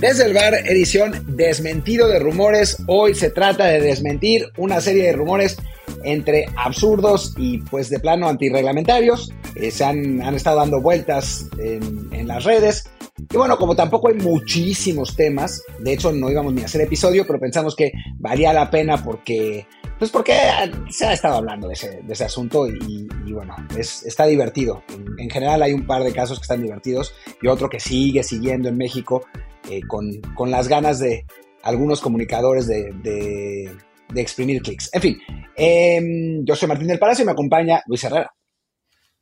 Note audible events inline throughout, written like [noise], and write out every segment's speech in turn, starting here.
Desde el bar, edición Desmentido de Rumores. Hoy se trata de desmentir una serie de rumores entre absurdos y pues de plano antirreglamentarios. Eh, se han, han, estado dando vueltas en, las redes. Y bueno, como tampoco hay muchísimos temas, de hecho no íbamos ni a hacer episodio, pero pensamos que valía la pena porque, pues porque se ha estado hablando de ese, de ese asunto y, bueno, es, está divertido. En, general hay un par de casos que están divertidos y otro que sigue siguiendo en México eh, con, con, las ganas de algunos comunicadores de, de, de exprimir clics. En fin, eh, yo soy Martín del Palacio y me acompaña Luis Herrera.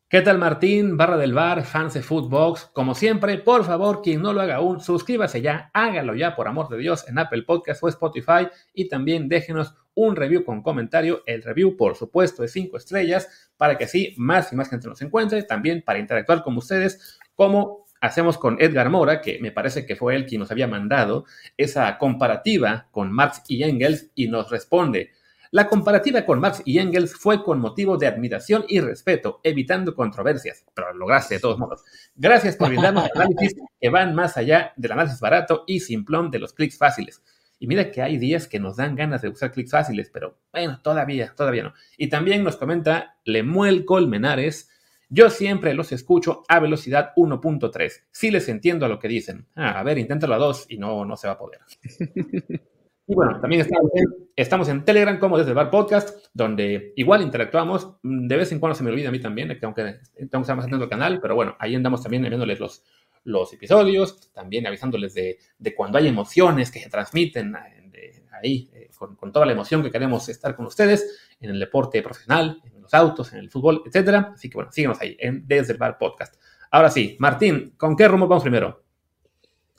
¿Qué tal Martín, barra del bar, fans de Footbox? Como siempre, por favor, quien no lo haga aún, suscríbase ya, hágalo ya por amor de Dios en Apple Podcast o Spotify y también déjenos un review con comentario. El review, por supuesto, de 5 estrellas para que así más y más gente nos encuentre, también para interactuar con ustedes, como hacemos con Edgar Mora, que me parece que fue él quien nos había mandado esa comparativa con Marx y Engels y nos responde. La comparativa con Marx y Engels fue con motivo de admiración y respeto, evitando controversias, pero lo lograste de todos modos. Gracias por brindarnos análisis que van más allá del análisis barato y simplón de los clics fáciles. Y mira que hay días que nos dan ganas de usar clics fáciles, pero bueno, todavía, todavía no. Y también nos comenta Lemuel Colmenares, yo siempre los escucho a velocidad 1.3. Sí les entiendo a lo que dicen. Ah, a ver, inténtalo a 2 y no, no se va a poder. [laughs] Y bueno, también estamos en, estamos en, Telegram como desde el Bar Podcast, donde igual interactuamos. De vez en cuando se me olvida a mí también, que aunque estamos haciendo el canal, pero bueno, ahí andamos también enviándoles los, los episodios, también avisándoles de, de cuando hay emociones que se transmiten de, ahí, eh, con, con, toda la emoción que queremos estar con ustedes en el deporte profesional, en los autos, en el fútbol, etcétera. Así que bueno, síguenos ahí en Desde el Bar Podcast. Ahora sí, Martín, ¿con qué rumbo vamos primero?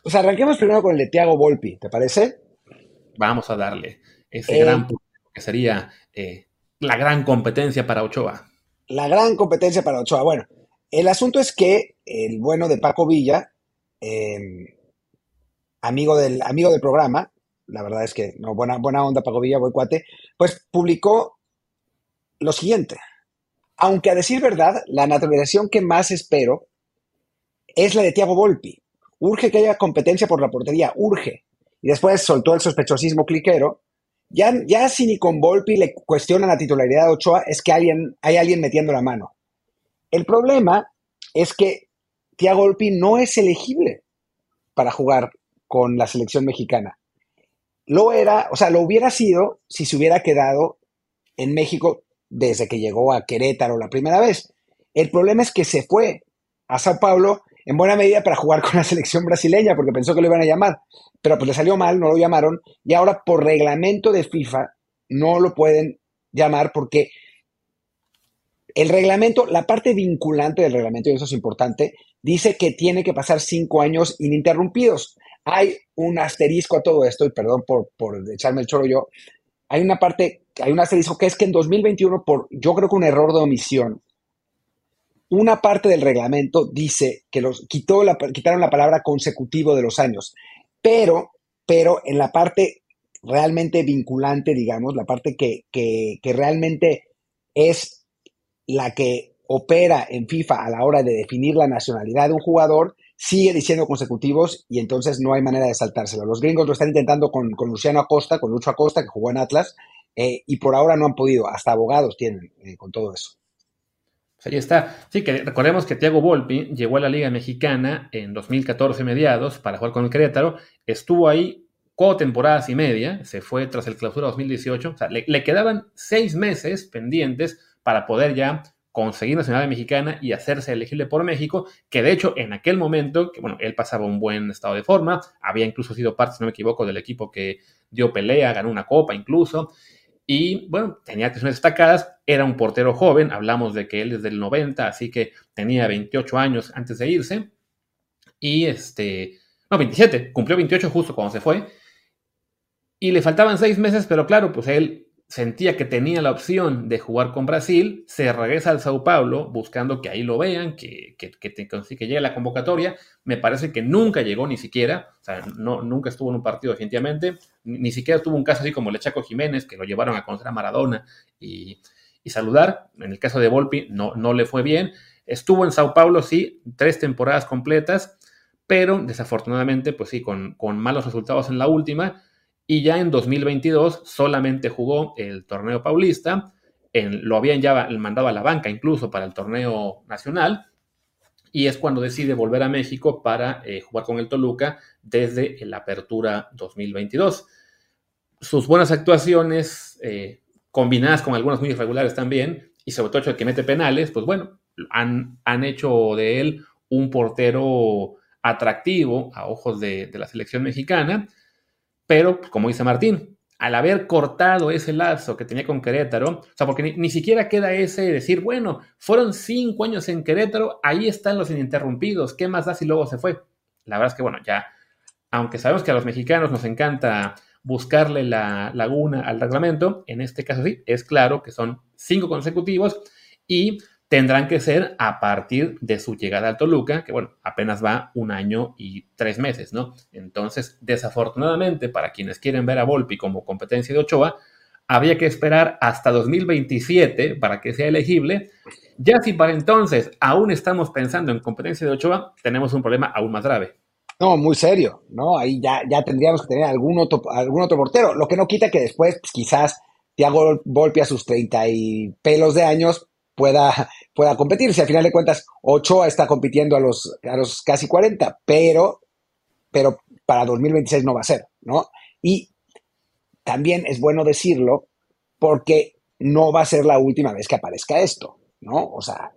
Pues arranquemos primero con el de Tiago Volpi, ¿te parece? vamos a darle ese eh, gran que sería eh, la gran competencia para Ochoa. La gran competencia para Ochoa. Bueno, el asunto es que el bueno de Paco Villa, eh, amigo, del, amigo del programa, la verdad es que, no, buena, buena onda Paco Villa, buen cuate, pues publicó lo siguiente. Aunque a decir verdad, la naturalización que más espero es la de Tiago Volpi. Urge que haya competencia por la portería, urge y después soltó el sospechosismo cliquero, ya, ya si ni con Volpi le cuestionan la titularidad de Ochoa, es que alguien, hay alguien metiendo la mano. El problema es que Tiago Volpi no es elegible para jugar con la selección mexicana. Lo era, o sea, lo hubiera sido si se hubiera quedado en México desde que llegó a Querétaro la primera vez. El problema es que se fue a Sao Paulo en buena medida para jugar con la selección brasileña, porque pensó que lo iban a llamar, pero pues le salió mal, no lo llamaron, y ahora por reglamento de FIFA no lo pueden llamar porque el reglamento, la parte vinculante del reglamento, y eso es importante, dice que tiene que pasar cinco años ininterrumpidos. Hay un asterisco a todo esto, y perdón por, por echarme el choro yo, hay una parte, hay un asterisco que es que en 2021, por yo creo que un error de omisión, una parte del reglamento dice que los quitó la, quitaron la palabra consecutivo de los años, pero, pero en la parte realmente vinculante, digamos, la parte que, que, que realmente es la que opera en FIFA a la hora de definir la nacionalidad de un jugador, sigue diciendo consecutivos y entonces no hay manera de saltárselo. Los gringos lo están intentando con, con Luciano Acosta, con Lucho Acosta, que jugó en Atlas, eh, y por ahora no han podido, hasta abogados tienen eh, con todo eso. Pues ahí está. Sí, que recordemos que Thiago Volpi llegó a la Liga Mexicana en 2014 mediados para jugar con el Querétaro. Estuvo ahí cuatro temporadas y media, se fue tras el clausura 2018. O sea, le, quedaban seis meses pendientes para poder ya conseguir nacionalidad mexicana y hacerse elegible por México, que de hecho en aquel momento, que bueno, él pasaba un buen estado de forma, había incluso sido parte, si no me equivoco, del equipo que dio pelea, ganó una copa incluso, y bueno, tenía actuaciones destacadas, era un portero joven, hablamos de que él es del 90, así que tenía 28 años antes de irse, y este, no, 27, cumplió 28 justo cuando se fue, y le faltaban seis meses, pero claro, pues él sentía que tenía la opción de jugar con Brasil, se regresa al Sao Paulo buscando que ahí lo vean, que, que, que, llegue la convocatoria. Me parece que nunca llegó ni siquiera, o sea, no, nunca estuvo en un partido definitivamente, ni, siquiera tuvo un caso así como el Chaco Jiménez, que lo llevaron a conocer a Maradona y, y, saludar. En el caso de Volpi no, no le fue bien. Estuvo en Sao Paulo, sí, tres temporadas completas, pero desafortunadamente, pues sí, con, con malos resultados en la última y ya en 2022 solamente jugó el torneo paulista, en, lo habían ya mandado a la banca incluso para el torneo nacional, y es cuando decide volver a México para eh, jugar con el Toluca desde la apertura 2022. Sus buenas actuaciones, eh, combinadas con algunas muy irregulares también, y sobre todo el que mete penales, pues bueno, han, han hecho de él un portero atractivo a ojos de, de la selección mexicana pero, como dice Martín, al haber cortado ese lazo que tenía con Querétaro, o sea, porque ni, siquiera queda ese decir, bueno, fueron cinco años en Querétaro, ahí están los ininterrumpidos, ¿qué más da si luego se fue? La verdad es que, bueno, ya, aunque sabemos que a los mexicanos nos encanta buscarle la laguna al reglamento, en este caso sí, es claro que son cinco consecutivos y tendrán que ser a partir de su llegada al Toluca, que bueno, apenas va un año y tres meses, ¿no? Entonces, desafortunadamente, para quienes quieren ver a Volpi como competencia de Ochoa, había que esperar hasta 2027 para que sea elegible. Ya si para entonces aún estamos pensando en competencia de Ochoa, tenemos un problema aún más grave. No, muy serio, ¿no? Ahí ya, ya tendríamos que tener algún otro, algún otro portero, lo que no quita que después, pues, quizás Thiago Volpi a sus 30 y pelos de años pueda, pueda competir. Si al final de cuentas Ochoa está compitiendo a los, a los casi 40, pero, pero para 2026 no va a ser, ¿no? Y también es bueno decirlo porque no va a ser la última vez que aparezca esto, ¿no? O sea,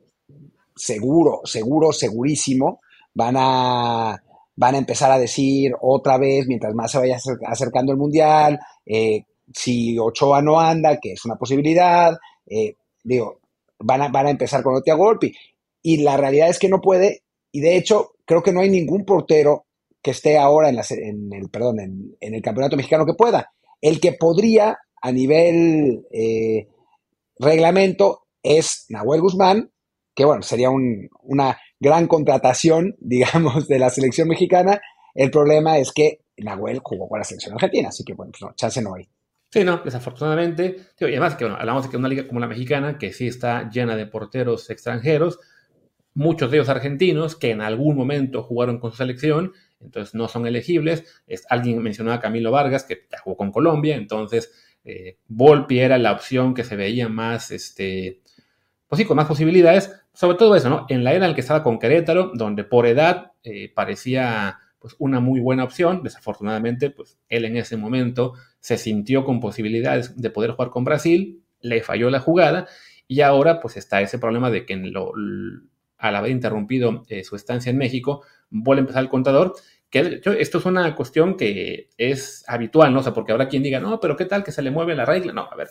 seguro, seguro, segurísimo, van a, van a empezar a decir otra vez, mientras más se vaya acercando el Mundial, eh, si Ochoa no anda, que es una posibilidad, eh, digo, van a, empezar con Otia Golpi. Y la realidad es que no puede, y de hecho, creo que no hay ningún portero que esté ahora en, en el, perdón, en, el campeonato mexicano que pueda. El que podría a nivel eh, reglamento es Nahuel Guzmán, que bueno, sería una gran contratación, [laughs] digamos, de la selección mexicana. El problema es que Nahuel jugó con la selección argentina, así que bueno, pues no, chance no hay. Sí, no, desafortunadamente. y además que bueno, hablamos de que una liga como la mexicana, que sí está llena de porteros extranjeros, muchos de ellos argentinos, que en algún momento jugaron con su selección, entonces no son elegibles. Es, alguien mencionó a Camilo Vargas, que ya jugó con Colombia, entonces eh, Volpi era la opción que se veía más, este, pues sí, con más posibilidades. Sobre todo eso, ¿no? En la era en la que estaba con Querétaro, donde por edad eh, parecía pues una muy buena opción. Desafortunadamente, pues él en ese momento se sintió con posibilidades de poder jugar con Brasil, le falló la jugada y ahora pues está ese problema de que lo, al haber interrumpido eh, su estancia en México, vuelve a empezar el contador. Que esto es una cuestión que es habitual, ¿no? O sea, porque habrá quien diga, no, pero ¿qué tal que se le mueve la regla? No, a ver.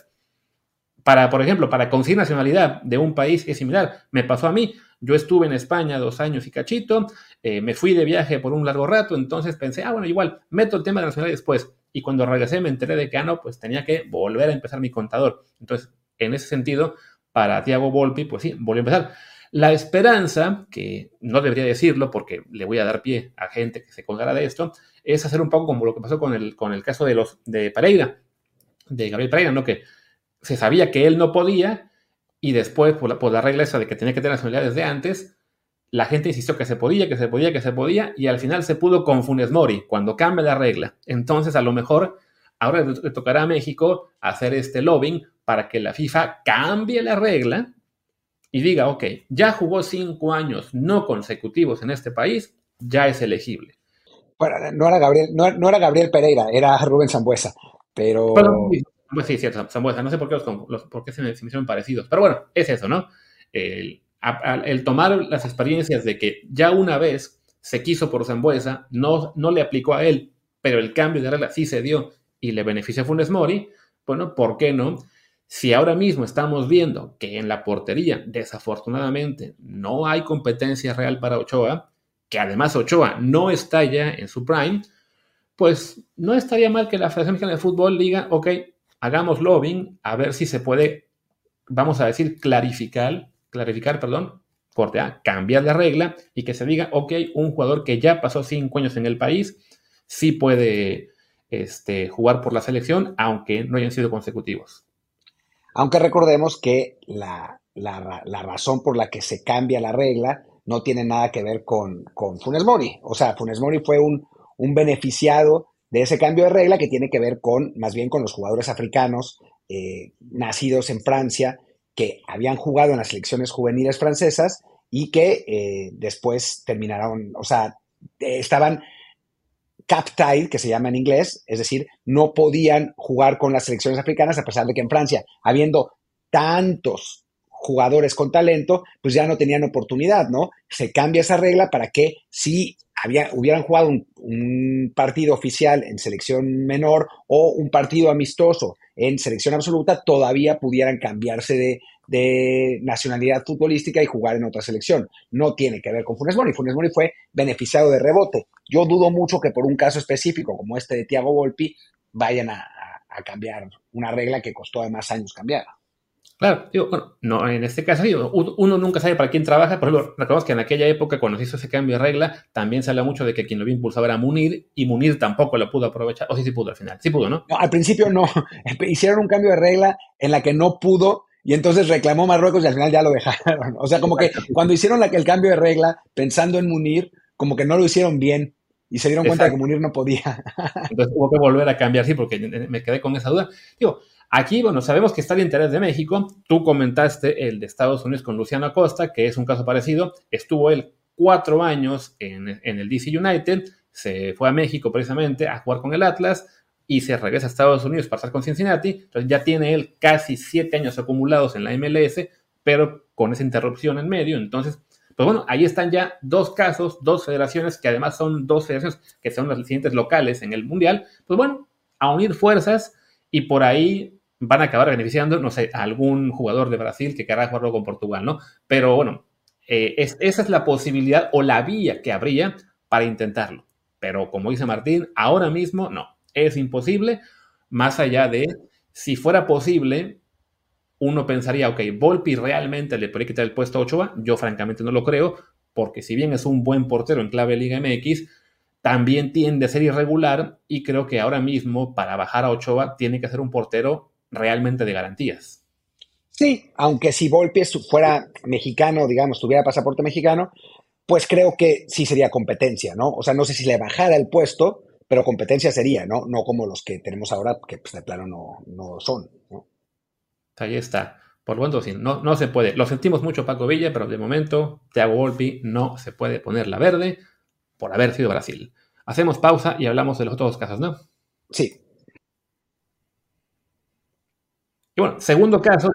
Para, por ejemplo, para conseguir nacionalidad de un país es similar, me pasó a mí. Yo estuve en España dos años y cachito, eh, me fui de viaje por un largo rato, entonces pensé, ah, bueno, igual, meto el tema de nacionalidad después. Y cuando regresé me enteré de que, ah, no, pues tenía que volver a empezar mi contador. Entonces, en ese sentido, para Tiago Volpi, pues sí, volvió a empezar. La esperanza, que no debería decirlo porque le voy a dar pie a gente que se colgara de esto, es hacer un poco como lo que pasó con el, con el caso de, los, de Pereira, de Gabriel Pereira, ¿no? Que se sabía que él no podía, y después, por la, regla esa de que tenía que tener nacionalidad desde antes, la gente insistió que se podía, que se podía, que se podía, y al final se pudo con Funes Mori, cuando cambia la regla. Entonces, a lo mejor, ahora le tocará a México hacer este lobbying para que la FIFA cambie la regla y diga, ok, ya jugó cinco años no consecutivos en este país, ya es elegible. Bueno, no era Gabriel, no, era Gabriel Pereira, era Rubén Zambuesa, pero... Pues sí, cierto, Zambuesa. No sé por qué, los, por qué se, me, hicieron parecidos. Pero bueno, es eso, ¿no? El, el tomar las experiencias de que ya una vez se quiso por Zambuesa, no, no le aplicó a él, pero el cambio de regla sí se dio y le beneficia a Funes Mori, bueno, ¿por qué no? Si ahora mismo estamos viendo que en la portería, desafortunadamente, no hay competencia real para Ochoa, que además Ochoa no está ya en su prime, pues no estaría mal que la Federación Mexicana de Fútbol diga, ok, hagamos lobbying, a ver si se puede, vamos a decir, clarificar, clarificar, perdón, corte A, cambiar la regla y que se diga, ok, un jugador que ya pasó cinco años en el país, sí puede este, jugar por la selección, aunque no hayan sido consecutivos. Aunque recordemos que la, razón por la que se cambia la regla no tiene nada que ver con, con Funes Mori. O sea, Funes Mori fue un, beneficiado de ese cambio de regla que tiene que ver con, más bien con los jugadores africanos eh, nacidos en Francia que habían jugado en las selecciones juveniles francesas y que eh, después terminaron, o sea, estaban captive, que se llama en inglés, es decir, no podían jugar con las selecciones africanas a pesar de que en Francia, habiendo tantos jugadores con talento, pues ya no tenían oportunidad, ¿no? Se cambia esa regla para que si hubieran jugado un, partido oficial en selección menor o un partido amistoso en selección absoluta, todavía pudieran cambiarse de, nacionalidad futbolística y jugar en otra selección. No tiene que ver con Funes Mori. Funes Mori fue beneficiado de rebote. Yo dudo mucho que por un caso específico como este de Thiago Volpi vayan a, cambiar una regla que costó además años cambiar. Claro, digo, bueno, no, en este caso uno nunca sabe para quién trabaja. Por ejemplo, recordemos que en aquella época, cuando se hizo ese cambio de regla, también se habla mucho de que quien lo había impulsado era Munir, y Munir tampoco lo pudo aprovechar. O sí, sí pudo al final. Sí pudo, ¿no? No, al principio no. [laughs] Hicieron un cambio de regla en la que no pudo y entonces reclamó Marruecos y al final ya lo dejaron. [laughs] O sea, como que cuando hicieron el cambio de regla pensando en Munir, como que no lo hicieron bien y se dieron cuenta de que Munir no podía. [laughs] Entonces hubo que volver a cambiar, sí, porque me quedé con esa duda. Digo, aquí, bueno, sabemos que está el interés de México. Tú comentaste el de Estados Unidos con Luciano Acosta, que es un caso parecido. Estuvo él cuatro años en, en el DC United, se fue a México precisamente a jugar con el Atlas y se regresa a Estados Unidos para estar con Cincinnati. Entonces ya tiene él casi siete años acumulados en la MLS, pero con esa interrupción en medio. Entonces, pues bueno, ahí están ya dos casos, dos federaciones que además son dos federaciones que son las siguientes locales en el Mundial. Pues bueno, a unir fuerzas y por ahí van a acabar beneficiando, no sé, algún jugador de Brasil que querrá jugarlo con Portugal, ¿no? Pero bueno, eh, esa es la posibilidad o la vía que habría para intentarlo. Pero como dice Martín, ahora mismo no es imposible, más allá de si fuera posible, uno pensaría, ok, Volpi realmente le puede quitar el puesto a Ochoa, yo francamente no lo creo, porque si bien es un buen portero en clave Liga MX, también tiende a ser irregular y creo que ahora mismo para bajar a Ochoa tiene que ser un portero realmente de garantías. Sí, aunque si Volpi fuera mexicano, digamos, tuviera pasaporte mexicano, pues creo que sí sería competencia, ¿no? O sea, no sé si le bajara el puesto, pero competencia sería, ¿no? No como los que tenemos ahora, que pues, de plano no, no son. ¿no? Ahí está. Por lo tanto, sí, no, no se puede. Lo sentimos mucho, Paco Villa, pero de momento, Thiago Volpi no se puede poner la verde por haber sido Brasil. Hacemos pausa y hablamos de los otros casos, ¿no? Sí. Bueno, segundo caso,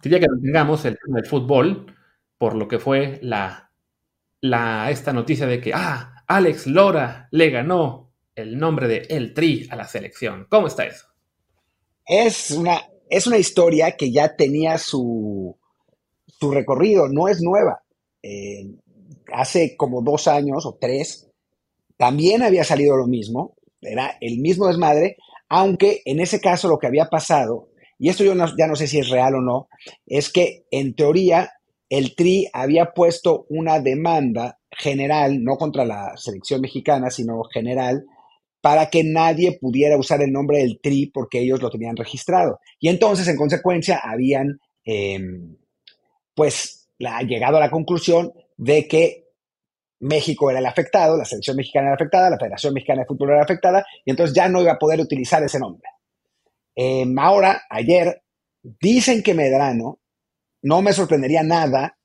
diría que tengamos el tema del fútbol, por lo que fue la, la, esta noticia de que, ah, Alex Lora le ganó el nombre de El Tri a la selección. ¿Cómo está eso? Es una, es una historia que ya tenía su, su recorrido, no es nueva. Eh, hace como dos años o tres, también había salido lo mismo, era el mismo desmadre, aunque en ese caso lo que había pasado, y esto yo ya no sé si es real o no, es que en teoría el TRI había puesto una demanda general, no contra la selección mexicana, sino general, para que nadie pudiera usar el nombre del TRI porque ellos lo tenían registrado. Y entonces, en consecuencia, habían em, pues llegado a la conclusión de que México era el afectado, la selección mexicana era afectada, la Federación Mexicana de Fútbol era afectada, y entonces ya no iba a poder utilizar ese nombre. Em, ahora, ayer, dicen que Medrano, no me sorprendería nada,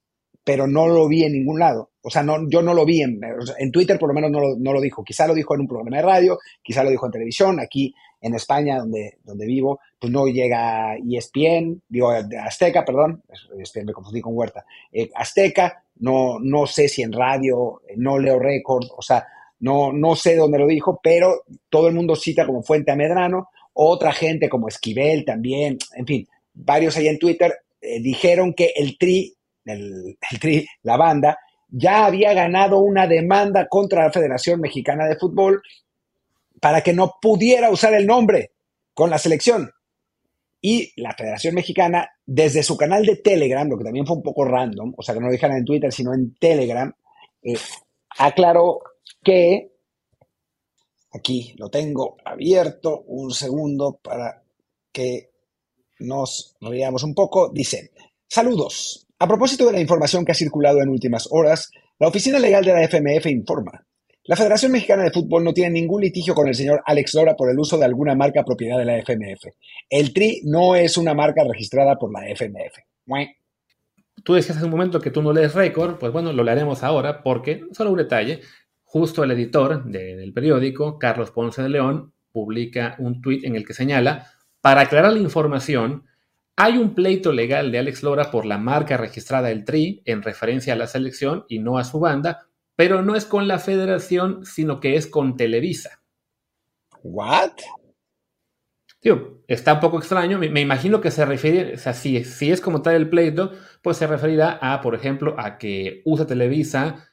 pero no lo vi en ningún lado. O sea, no, yo no lo vi en, Twitter, por lo menos no lo, no lo, dijo. Quizá lo dijo en un programa de radio, quizá lo dijo en televisión. Aquí en España, donde, donde vivo, pues no llega ESPN, digo, Azteca, perdón, ESPN me confundí con Huerta. Eh, Azteca, no, no sé si en radio, no leo récord, o sea, no, no sé dónde lo dijo, pero todo el mundo cita como fuente a Medrano. Otra gente como Esquivel también, en fin, varios ahí en Twitter eh, dijeron que el Tri el, Tri, la banda, ya había ganado una demanda contra la Federación Mexicana de Fútbol para que no pudiera usar el nombre con la selección. Y la Federación Mexicana, desde su canal de Telegram, lo que también fue un poco random, o sea, que no lo dijeran en Twitter, sino en Telegram, eh, aclaró que, aquí lo tengo abierto, un segundo para que nos riamos un poco, dice, saludos, a propósito de la información que ha circulado en últimas horas, la Oficina Legal de la FMF informa. La Federación Mexicana de Fútbol no tiene ningún litigio con el señor Alex Lora por el uso de alguna marca propiedad de la FMF. El TRI no es una marca registrada por la FMF. Tú decías hace un momento que tú no lees récord, pues bueno, lo leeremos ahora porque, solo un detalle, justo el editor del periódico, Carlos Ponce de León, publica un tuit en el que señala, para aclarar la información, hay un pleito legal de Alex Lora por la marca registrada El Tri en referencia a la selección y no a su banda, pero no es con la federación, sino que es con Televisa. ¿What? Tío, está un poco extraño. Me, imagino que se refiere, o sea, si, es como tal el pleito, pues se referirá a, por ejemplo, a que usa Televisa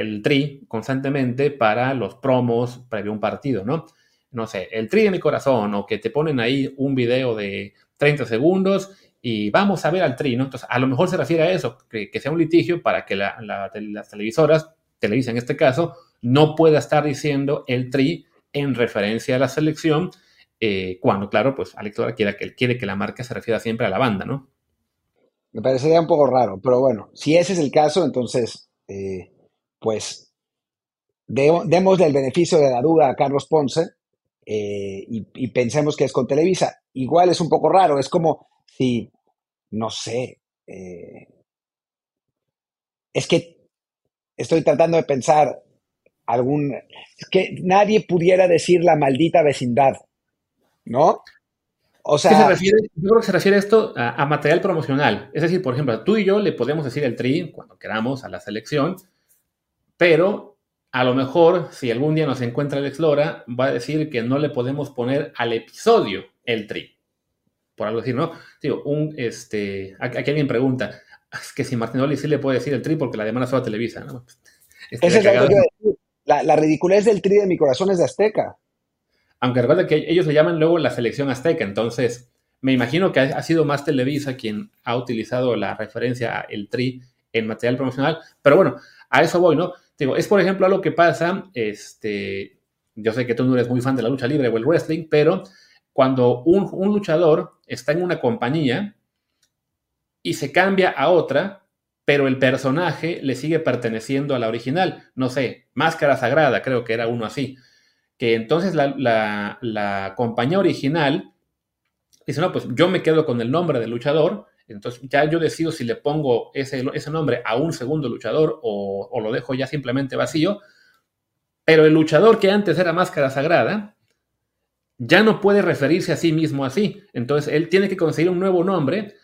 el tri constantemente para los promos previo a un partido, ¿no? No sé, el tri de mi corazón, o que te ponen ahí un video de 30 segundos y vamos a ver al tri, ¿no? Entonces, a lo mejor se refiere a eso, que, sea un litigio para que las televisoras, Televisa en este caso, no pueda estar diciendo el tri en referencia a la selección, eh, cuando, claro, pues Alex Lora quiere que, quiere que la marca se refiera siempre a la banda, ¿no? Me parecería un poco raro, pero bueno, si ese es el caso, entonces, eh, pues, démosle el beneficio de la duda a Carlos Ponce eh, y, pensemos que es con Televisa. Igual es un poco raro, es como si, no sé, eh, es que estoy tratando de pensar algún, es que nadie pudiera decir la maldita vecindad, ¿no? O sea, se refiere, yo creo que se refiere esto a, a, material promocional. Es decir, por ejemplo, tú y yo le podemos decir el tri cuando queramos a la selección, pero a lo mejor, si algún día nos encuentra el Explora, va a decir que no le podemos poner al episodio el tri. Por algo decir, ¿no? Digo, un, este, aquí alguien pregunta, es que si Martinoli sí le puede decir el tri porque la demanda solo a Televisa, ¿no? [laughs] Ese es lo que yo decir. La, la ridiculez del tri de mi corazón es de Azteca. Aunque recuerda que ellos le llaman luego la selección Azteca, entonces me imagino que ha, sido más Televisa quien ha utilizado la referencia a el tri en material promocional, pero bueno, a eso voy, ¿no? Digo, es por ejemplo algo que pasa, este, yo sé que tú no eres muy fan de la lucha libre o el wrestling, pero cuando un, luchador está en una compañía y se cambia a otra, pero el personaje le sigue perteneciendo a la original. No sé, Máscara Sagrada, creo que era uno así. Que entonces la, la compañía original dice, no, pues yo me quedo con el nombre del luchador entonces ya yo decido si le pongo ese, ese nombre a un segundo luchador o, lo dejo ya simplemente vacío. Pero el luchador que antes era máscara sagrada ya no puede referirse a sí mismo así. Entonces él tiene que conseguir un nuevo nombre.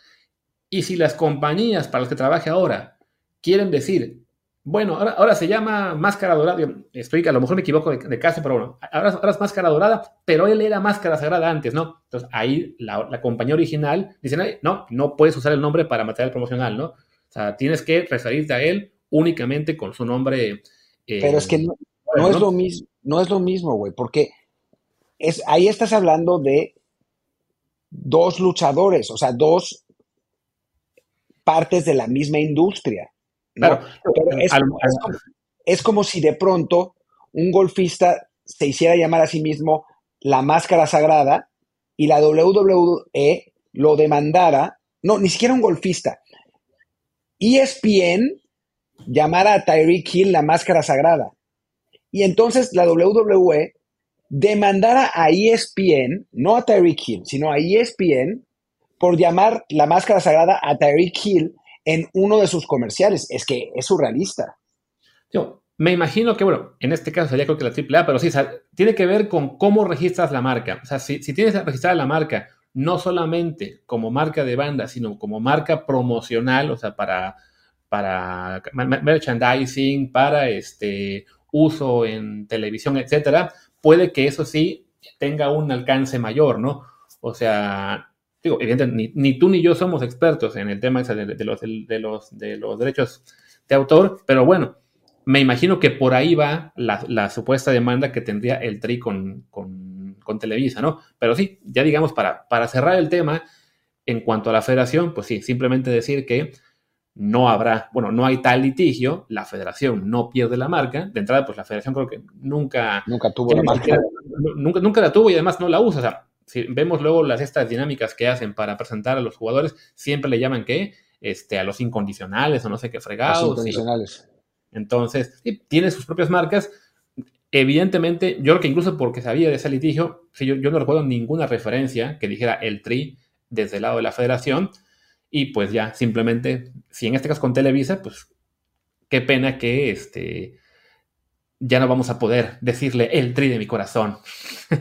Y si las compañías para las que trabaje ahora quieren decir bueno, ahora, se llama Máscara Dorada. Estoy, a lo mejor me equivoco de, casa, pero bueno, ahora, es Máscara Dorada, pero él era Máscara Sagrada antes, ¿no? Entonces ahí la, compañía original dice, no, no puedes usar el nombre para material promocional, ¿no? O sea, tienes que referirte a él únicamente con su nombre. Eh, pero es que no, es lo mismo, no es lo mismo, güey, porque es, ahí estás hablando de dos luchadores, o sea, dos partes de la misma industria. Claro, es, como, si de pronto un golfista se hiciera llamar a sí mismo la máscara sagrada y la WWE lo demandara, no, ni siquiera un golfista. ESPN llamara a Tyreek Hill la máscara sagrada. Y entonces la WWE demandara a ESPN, no a Tyreek Hill, sino a ESPN, por llamar la máscara sagrada a Tyreek Hill en uno de sus comerciales. Es que es surrealista. Yo me imagino que, bueno, en este caso sería creo que la AAA, pero sí, tiene que ver con cómo registras la marca. O sea, si, si tienes registrada la marca no solamente como marca de banda, sino como marca promocional, o sea, para, para merchandising, para este uso en televisión, etcétera, puede que eso sí tenga un alcance mayor, ¿no? O sea, digo, evidentemente, ni, tú ni yo somos expertos en el tema de, los, de, los, de los derechos de autor, pero bueno, me imagino que por ahí va la, supuesta demanda que tendría el TRI con, con, Televisa, ¿no? Pero sí, ya digamos, para, para cerrar el tema, en cuanto a la federación, pues sí, simplemente decir que no habrá, bueno, no hay tal litigio, la federación no pierde la marca. De entrada, pues la federación creo que nunca... Nunca tuvo la marca. Nunca, nunca la tuvo y además no la usa. O sea, si vemos luego las estas dinámicas que hacen para presentar a los jugadores, siempre le llaman que este, a los incondicionales o no sé qué fregados. Los incondicionales. entonces, tiene sus propias marcas. Evidentemente, yo creo que incluso porque sabía de ese litigio, yo, yo no recuerdo ninguna referencia que dijera el TRI desde el lado de la federación y pues ya, simplemente, si en este caso con Televisa, pues qué pena que este, ya no vamos a poder decirle el tri de mi corazón. [laughs]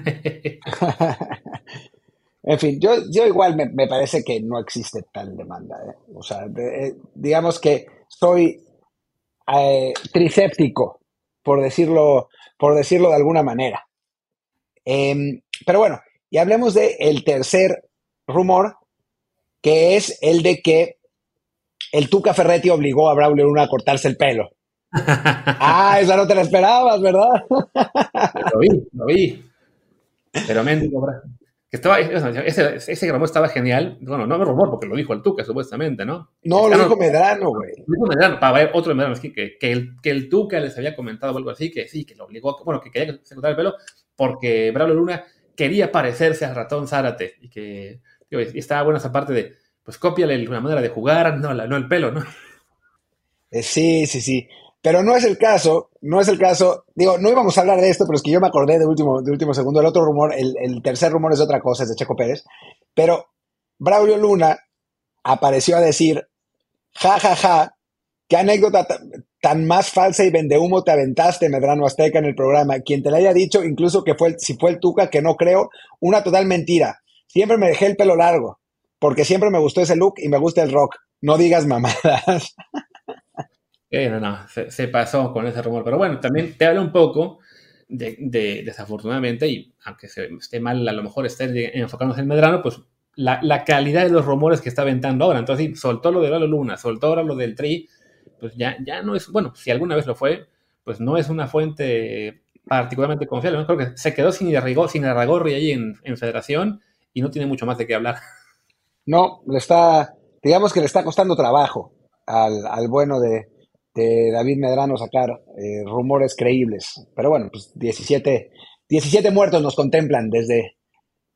en fin, yo, yo igual me, parece que no existe tal demanda. ¿eh? O sea, eh, digamos que soy eh, tricéptico, por decirlo, por decirlo de alguna manera. Em, pero bueno, y hablemos del el tercer rumor, que es el de que el Tuca Ferretti obligó a Braulio Luna a cortarse el pelo. Ah, esa no te la esperabas, ¿verdad? lo vi, lo vi. Pero mendigo, que estaba, ese, ese rumor estaba genial. Bueno, no me rumor porque lo dijo el Tuca, supuestamente, ¿no? No, lo dijo Medrano, güey. Lo dijo Medrano, para ver otro Medrano, que, que, el, que el Tuca les había comentado algo así, que sí, que lo obligó, bueno, que quería que se cortara el pelo porque Braulio Luna quería parecerse al ratón Zárate y que y estaba buena esa parte de, pues cópiale una manera de jugar, no, no el pelo, ¿no? Eh, sí, sí, sí. Pero no es el caso, no es el caso. Digo, no íbamos a hablar de esto, pero es que yo me acordé de último, de último segundo. El otro rumor, el, tercer rumor es otra cosa, es de Checo Pérez. Pero Braulio Luna apareció a decir, ja, ja, ja, qué anécdota tan más falsa y vendehumo te aventaste, Medrano Azteca, en el programa. Quien te le haya dicho, incluso que fue, si fue el Tuca, que no creo, una total mentira. Siempre me dejé el pelo largo, porque siempre me gustó ese look y me gusta el rock. No digas mamadas. [laughs] No, no, se, pasó con ese rumor. Pero bueno, también te habla un poco de, desafortunadamente, y aunque esté mal, a lo mejor esté enfocándose en Medrano, pues la, calidad de los rumores que está aventando ahora. Entonces, sí, soltó lo de Lalo Luna, soltó ahora lo del Tri, pues ya, ya no es, bueno, si alguna vez lo fue, pues no es una fuente particularmente confiable. Creo que se quedó sin, sin Arragorri ahí en, en Federación y no tiene mucho más de qué hablar. No, le está, digamos que le está costando trabajo al, bueno de, David Medrano sacar eh, rumores creíbles. Pero bueno, pues 17, 17 muertos nos contemplan desde,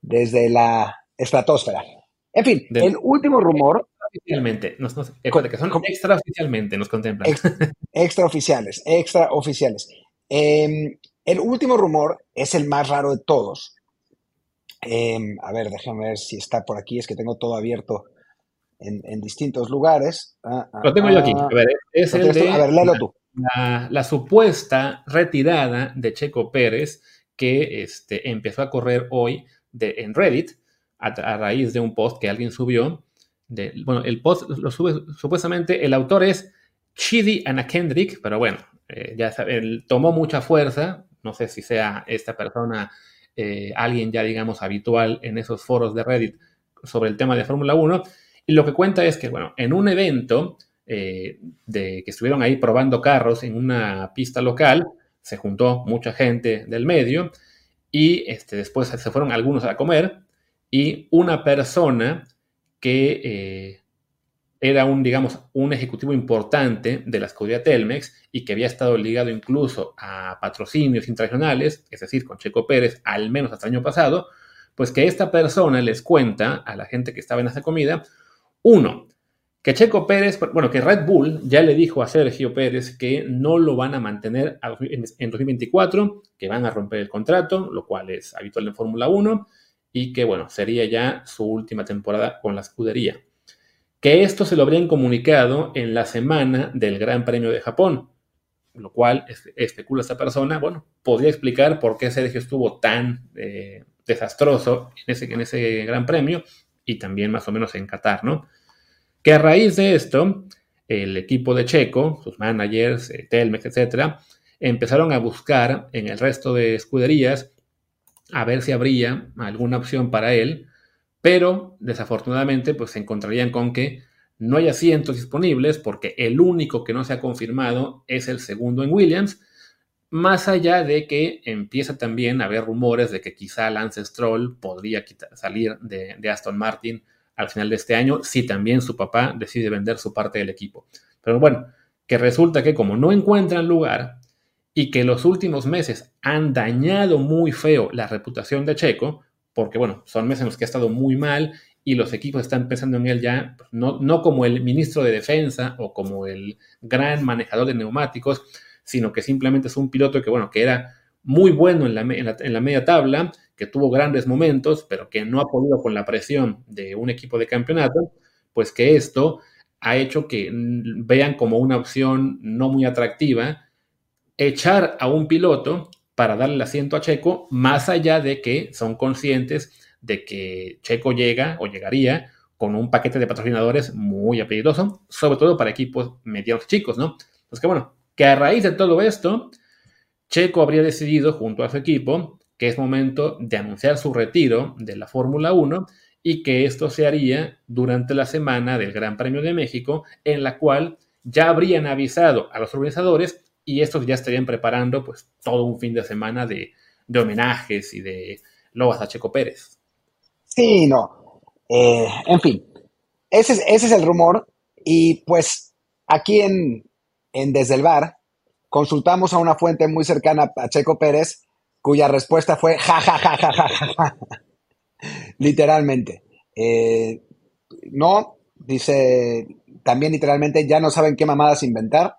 desde la estratosfera. En fin, el último rumor. Oficialmente, nos, que son extraoficialmente nos contemplan. extraoficiales, extraoficiales. Eh, el último rumor es el más raro de todos Em, a ver, déjame ver si está por aquí. Es que tengo todo abierto en, distintos lugares. Ah, ah, lo tengo yo aquí. Ah. A ver, es el de a ver, léelo tú. La, supuesta retirada de Checo Pérez que este, empezó a correr hoy de, en Reddit a, raíz de un post que alguien subió. De, bueno, el post lo sube supuestamente, el autor es Chidi Anna Kendrick, pero bueno, eh, ya sabe, tomó mucha fuerza. No sé si sea esta persona eh, alguien ya, digamos, habitual en esos foros de Reddit sobre el tema de Fórmula 1. Y lo que cuenta es que, bueno, en un evento eh, de que estuvieron ahí probando carros en una pista local, se juntó mucha gente del medio y este, después se fueron algunos a comer y una persona que eh, era un, digamos, un ejecutivo importante de la escudería Telmex y que había estado ligado incluso a patrocinios internacionales, es decir, con Checo Pérez, al menos hasta el año pasado, pues que esta persona les cuenta a la gente que estaba en esa comida, uno, que Checo Pérez, bueno, que Red Bull ya le dijo a Sergio Pérez que no lo van a mantener en 2024, que van a romper el contrato, lo cual es habitual en Fórmula 1, y que, bueno, sería ya su última temporada con la escudería. Que esto se lo habrían comunicado en la semana del Gran Premio de Japón, lo cual especula esta persona, bueno, podría explicar por qué Sergio estuvo tan eh, desastroso en ese, en ese Gran Premio y también más o menos en Qatar, ¿no? Que a raíz de esto, el equipo de Checo, sus managers, eh, Telmex, etcétera, empezaron a buscar en el resto de escuderías a ver si habría alguna opción para él, pero desafortunadamente pues se encontrarían con que no hay asientos disponibles porque el único que no se ha confirmado es el segundo en Williams, más allá de que empieza también a haber rumores de que quizá Lance Stroll podría salir de, de Aston Martin al final de este año si también su papá decide vender su parte del equipo. Pero bueno, que resulta que como no encuentran lugar y que los últimos meses han dañado muy feo la reputación de Checo, porque bueno, son meses en los que ha estado muy mal y los equipos están pensando en él ya, pues, no, no como el ministro de defensa o como el gran manejador de neumáticos, sino que simplemente es un piloto que bueno, que era muy bueno en la, en la, media tabla, que tuvo grandes momentos, pero que no ha podido con la presión de un equipo de campeonato, pues que esto ha hecho que vean como una opción no muy atractiva echar a un piloto para darle el asiento a Checo, más allá de que son conscientes de que Checo llega o llegaría con un paquete de patrocinadores muy apellidoso, sobre todo para equipos medianos chicos, ¿no? Entonces, que bueno, que a raíz de todo esto, Checo habría decidido junto a su equipo que es momento de anunciar su retiro de la Fórmula 1 y que esto se haría durante la semana del Gran Premio de México, en la cual ya habrían avisado a los organizadores y estos ya estarían preparando pues todo un fin de semana de, homenajes y de lobas a Checo Pérez. Sí, no. Eh, en fin, ese es, ese es el rumor y pues aquí en, en Desde el Bar consultamos a una fuente muy cercana a Checo Pérez cuya respuesta fue ja, ja, ja, ja, ja, ja, literalmente. Eh, no, dice también literalmente, ya no saben qué mamadas inventar.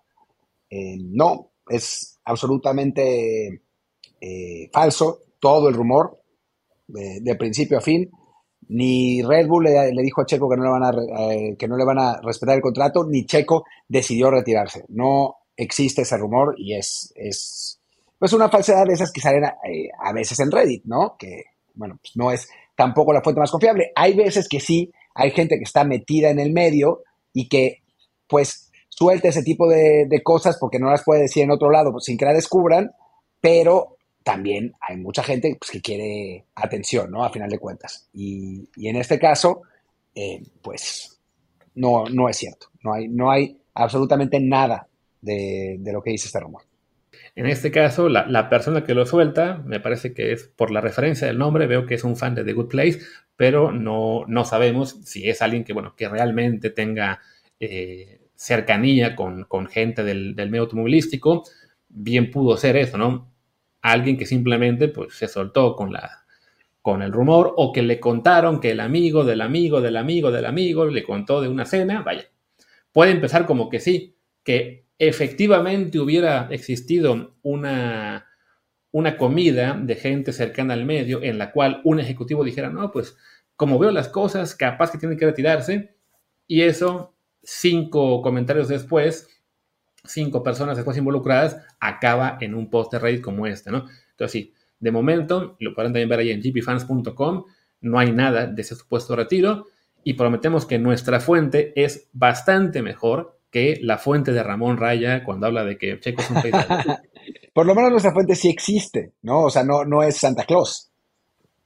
Eh, no, es absolutamente eh, falso todo el rumor, de principio a fin. Ni Red Bull le, dijo a Checo que no, le van a, eh, que no le van a respetar el contrato, ni Checo decidió retirarse. No existe ese rumor y es, es pues una falsedad de esas que salen a, veces en Reddit, ¿no? Que, bueno, pues no es tampoco la fuente más confiable. Hay veces que sí, hay gente que está metida en el medio y que, pues, suelta ese tipo de, cosas porque no las puede decir en otro lado pues, sin que la descubran, pero también hay mucha gente pues, que quiere atención, ¿no? A final de cuentas. Y, en este caso, eh, pues no, no es cierto. No hay, no hay absolutamente nada de, lo que dice este rumor. En este caso, la, persona que lo suelta, me parece que es por la referencia del nombre, veo que es un fan de The Good Place, pero no, no sabemos si es alguien que, bueno, que realmente tenga eh, cercanía con, gente del, medio automovilístico, bien pudo ser eso, ¿no? Alguien que simplemente pues, se soltó con, la, con el rumor o que le contaron que el amigo del amigo del amigo del amigo le contó de una cena, vaya. Puede empezar como que sí, que efectivamente hubiera existido una, una comida de gente cercana al medio en la cual un ejecutivo dijera, no, pues como veo las cosas, capaz que tiene que retirarse, y eso cinco comentarios después, cinco personas después involucradas, acaba en un post de Reddit como este, ¿no? Entonces, sí, de momento, lo pueden también ver ahí en gpfans.com, no hay nada de ese supuesto retiro y prometemos que nuestra fuente es bastante mejor que la fuente de Ramón Raya cuando habla de que Checo es un país. [laughs] Por lo menos nuestra fuente sí existe, ¿no? O sea, no, no es Santa Claus.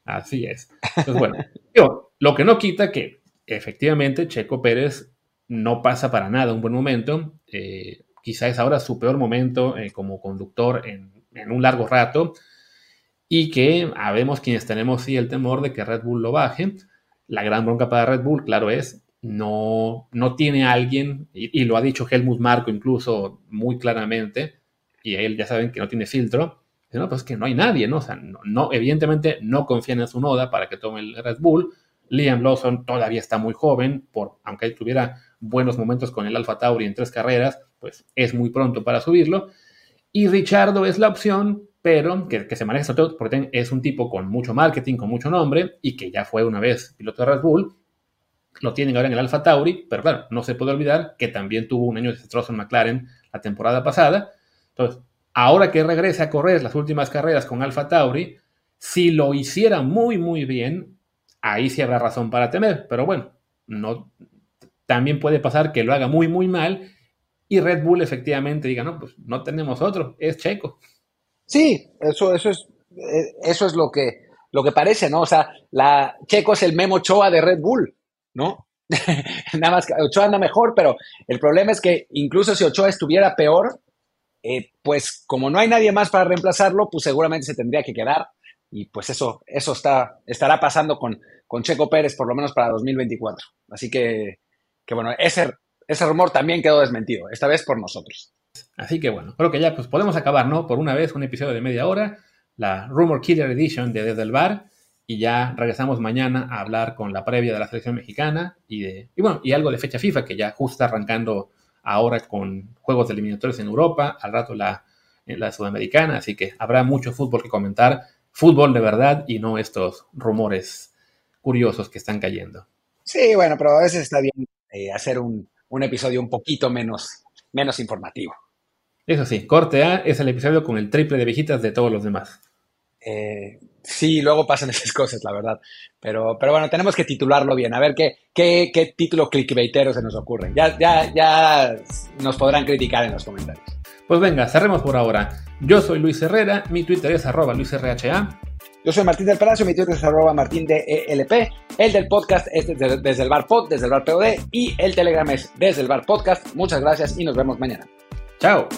Así es. Entonces, bueno, [laughs] lo que no quita que efectivamente Checo Pérez no pasa para nada un buen momento. Eh, quizá es ahora su peor momento eh, como conductor en, un largo rato. Y que habemos quienes tenemos sí el temor de que Red Bull lo baje. La gran bronca para Red Bull, claro, es no, no tiene alguien, y, lo ha dicho Helmut Marco incluso muy claramente, y él ya saben que no tiene filtro, no, pues que no hay nadie, ¿no? O sea, no, evidentemente no confían en su noda para que tome el Red Bull. Liam Lawson todavía está muy joven, por, aunque tuviera buenos momentos con el Alfa Tauri en tres carreras, pues es muy pronto para subirlo. Y Richardo es la opción, pero que, se maneja sobre todo porque es un tipo con mucho marketing, con mucho nombre y que ya fue una vez piloto de Red Bull. lo tienen ahora en el Alfa Tauri, pero claro, no se puede olvidar que también tuvo un año desastroso en McLaren la temporada pasada. Entonces, ahora que regrese a correr las últimas carreras con Alfa Tauri, si lo hiciera muy, muy bien, ahí sí habrá razón para temer. Pero bueno, no, también puede pasar que lo haga muy, muy mal y Red Bull efectivamente diga, no, pues no tenemos otro, es Checo. Sí, eso, eso es, eh, eso es lo que, lo que parece, ¿no? O sea, la Checo es el Memo Choa de Red Bull, ¿no? [laughs] Nada más que Ochoa anda mejor, pero el problema es que incluso si Ochoa estuviera peor, eh, pues como no hay nadie más para reemplazarlo, pues seguramente se tendría que quedar. Y pues eso, eso está, estará pasando con, con Checo Pérez, por lo menos para 2024. Así que, que bueno, ese, ese rumor también quedó desmentido, esta vez por nosotros. Así que bueno, creo que ya pues podemos acabar, ¿no? Por una vez, un episodio de media hora, la Rumor Killer Edition de Desde el Bar, y ya regresamos mañana a hablar con la previa de la selección mexicana y de, y bueno, y algo de fecha FIFA, que ya justo está arrancando ahora con juegos de eliminatorios en Europa, al rato la, la sudamericana, así que habrá mucho fútbol que comentar, fútbol de verdad y no estos rumores curiosos que están cayendo. Sí, bueno, pero a veces está bien eh, hacer un, un, episodio un poquito menos, menos informativo. Eso sí, corte A es el episodio con el triple de visitas de todos los demás. Eh, sí, luego pasan esas cosas, la verdad. Pero, pero bueno, tenemos que titularlo bien. A ver qué, qué, qué título clickbaitero se nos ocurre. Ya, ya, ya nos podrán criticar en los comentarios. Pues venga, cerremos por ahora. Yo soy Luis Herrera, mi Twitter es arroba luisrha. Yo soy Martín del Palacio, mi Twitter es arroba martín de ELP. El del podcast es desde, desde el bar pod, desde el bar POD. Y el Telegram es desde el bar podcast. Muchas gracias y nos vemos mañana. Chao.